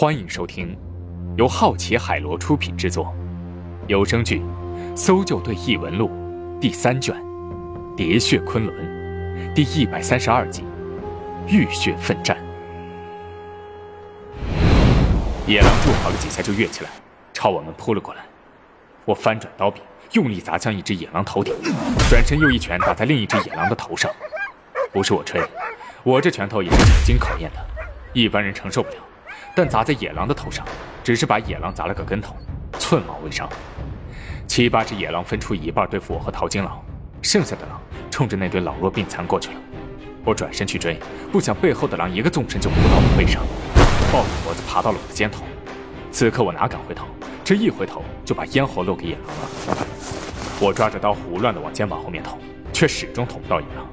欢迎收听由好奇海螺出品制作有声剧《搜救队异闻录》第三卷《喋血昆仑》第一百三十二集《浴血奋战》。野狼助跑了几下就跃起来，朝我们扑了过来。我翻转刀柄，用力砸向一只野狼头顶，转身又一拳打在另一只野狼的头上。不是我吹，我这拳头也是久经考验的，一般人承受不了。但砸在野狼的头上，只是把野狼砸了个跟头，寸毛未伤。七八只野狼分出一半对付我和陶金狼，剩下的狼冲着那堆老弱病残过去了。我转身去追，不想背后的狼一个纵身就扑到我背上，抱着脖子爬到了我的肩头。此刻我哪敢回头，这一回头就把咽喉露给野狼了。我抓着刀胡乱的往肩膀后面捅，却始终捅不到野狼。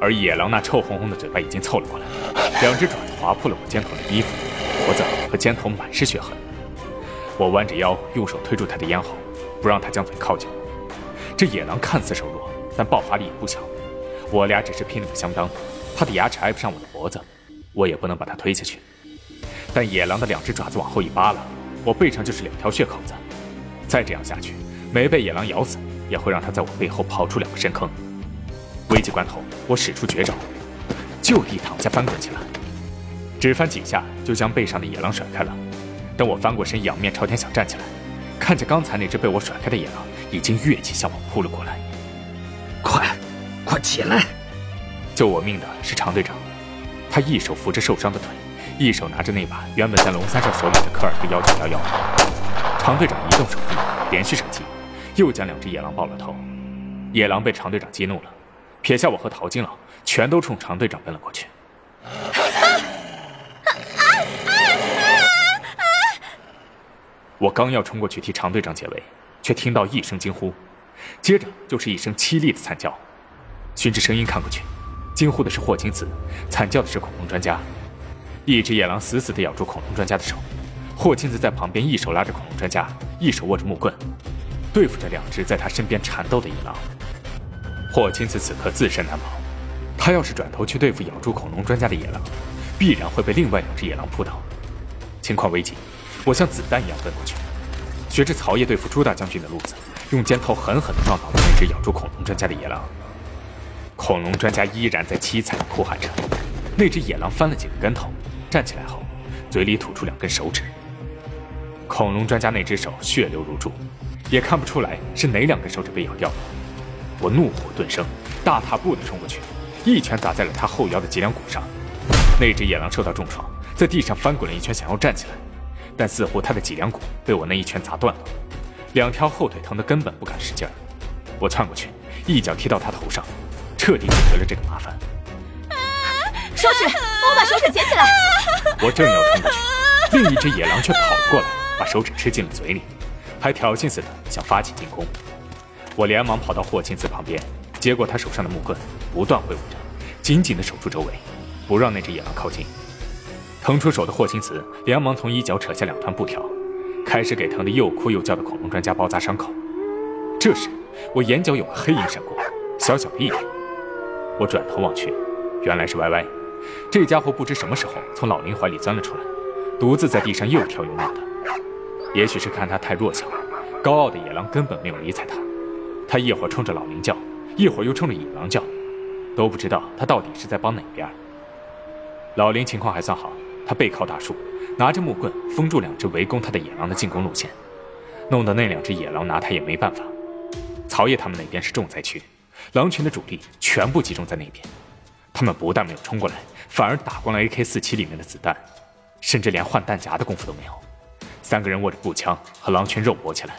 而野狼那臭烘烘的嘴巴已经凑了过来，两只爪子划破了我肩头的衣服。脖子和肩头满是血痕，我弯着腰，用手推住他的咽喉，不让他将嘴靠近。这野狼看似瘦弱，但爆发力也不小。我俩只是拼了个相当，他的牙齿挨不上我的脖子，我也不能把他推下去。但野狼的两只爪子往后一扒拉，我背上就是两条血口子。再这样下去，没被野狼咬死，也会让他在我背后刨出两个深坑。危急关头，我使出绝招，就地躺下翻滚起来。只翻几下，就将背上的野狼甩开了。等我翻过身，仰面朝天想站起来，看见刚才那只被我甩开的野狼已经跃起向我扑了过来。快，快起来！救我命的是常队长，他一手扶着受伤的腿，一手拿着那把原本在龙三少手里的科尔特幺九幺幺。常队长移动手臂，连续射击，又将两只野狼爆了头。野狼被常队长激怒了，撇下我和陶金老，全都冲常队长奔了过去。我刚要冲过去替常队长解围，却听到一声惊呼，接着就是一声凄厉的惨叫。循着声音看过去，惊呼的是霍青子，惨叫的是恐龙专家。一只野狼死死地咬住恐龙专家的手，霍青子在旁边一手拉着恐龙专家，一手握着木棍，对付着两只在他身边缠斗的野狼。霍青子此刻自身难保，他要是转头去对付咬住恐龙专家的野狼，必然会被另外两只野狼扑倒。情况危急。我像子弹一样奔过去，学着曹烨对付朱大将军的路子，用肩头狠狠地撞倒了那只咬住恐龙专家的野狼。恐龙专家依然在凄惨地哭喊着，那只野狼翻了几个跟头，站起来后，嘴里吐出两根手指。恐龙专家那只手血流如注，也看不出来是哪两根手指被咬掉了。我怒火顿生，大踏步地冲过去，一拳砸在了他后腰的脊梁骨上。那只野狼受到重创，在地上翻滚了一圈，想要站起来。但似乎他的脊梁骨被我那一拳砸断了，两条后腿疼得根本不敢使劲儿。我窜过去，一脚踢到他头上，彻底解决了这个麻烦。手指，帮我把手指捡起来。我正要冲过去，另一只野狼却跑了过来，把手指吃进了嘴里，还挑衅似的想发起进攻。我连忙跑到霍青子旁边，接过他手上的木棍，不断挥舞着，紧紧地守住周围，不让那只野狼靠近。腾出手的霍青子连忙从衣角扯下两团布条，开始给疼得又哭又叫的恐龙专家包扎伤口。这时，我眼角有个黑影闪过，小小的一点。我转头望去，原来是歪歪。这家伙不知什么时候从老林怀里钻了出来，独自在地上又跳又闹的。也许是看他太弱小，高傲的野狼根本没有理睬他。他一会儿冲着老林叫，一会儿又冲着野狼叫，都不知道他到底是在帮哪边。老林情况还算好。他背靠大树，拿着木棍封住两只围攻他的野狼的进攻路线，弄得那两只野狼拿他也没办法。曹烨他们那边是重灾区，狼群的主力全部集中在那边，他们不但没有冲过来，反而打光了 AK-47 里面的子弹，甚至连换弹夹的功夫都没有。三个人握着步枪和狼群肉搏起来。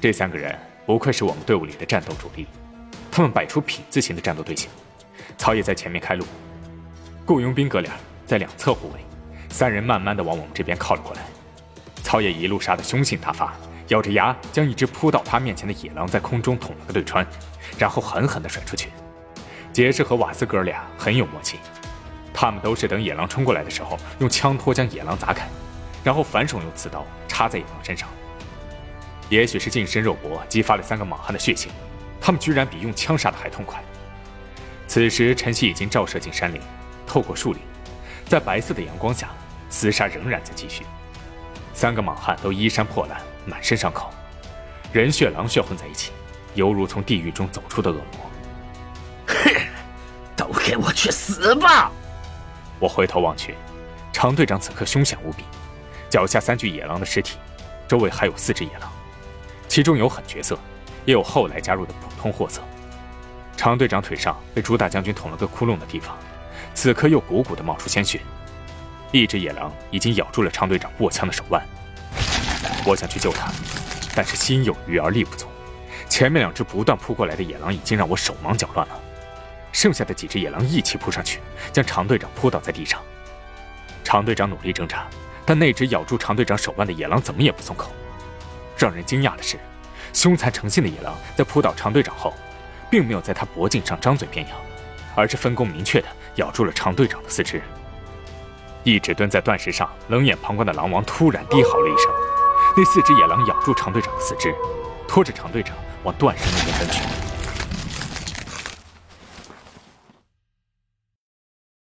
这三个人不愧是我们队伍里的战斗主力，他们摆出品字形的战斗队形，曹烨在前面开路，雇佣兵哥俩。在两侧护卫，三人慢慢的往我们这边靠了过来。曹野一路杀得凶性大发，咬着牙将一只扑到他面前的野狼在空中捅了个对穿，然后狠狠地甩出去。杰士和瓦斯哥俩很有默契，他们都是等野狼冲过来的时候，用枪托将野狼砸开，然后反手用刺刀插在野狼身上。也许是近身肉搏激发了三个莽汉的血性，他们居然比用枪杀的还痛快。此时晨曦已经照射进山林，透过树林。在白色的阳光下，厮杀仍然在继续。三个莽汉都衣衫破烂，满身伤口，人血狼血混在一起，犹如从地狱中走出的恶魔。哼，都给我去死吧！我回头望去，常队长此刻凶险无比，脚下三具野狼的尸体，周围还有四只野狼，其中有狠角色，也有后来加入的普通货色。常队长腿上被朱大将军捅了个窟窿的地方，此刻又鼓鼓的冒出鲜血。一只野狼已经咬住了常队长握枪的手腕，我想去救他，但是心有余而力不足。前面两只不断扑过来的野狼已经让我手忙脚乱了，剩下的几只野狼一起扑上去，将常队长扑倒在地上。常队长努力挣扎，但那只咬住常队长手腕的野狼怎么也不松口。让人惊讶的是，凶残成性的野狼在扑倒常队长后，并没有在他脖颈上张嘴便咬，而是分工明确的咬住了常队长的四肢。一直蹲在断石上冷眼旁观的狼王突然低嚎了一声，那四只野狼咬住常队长的四肢，拖着常队长往断石那边奔去。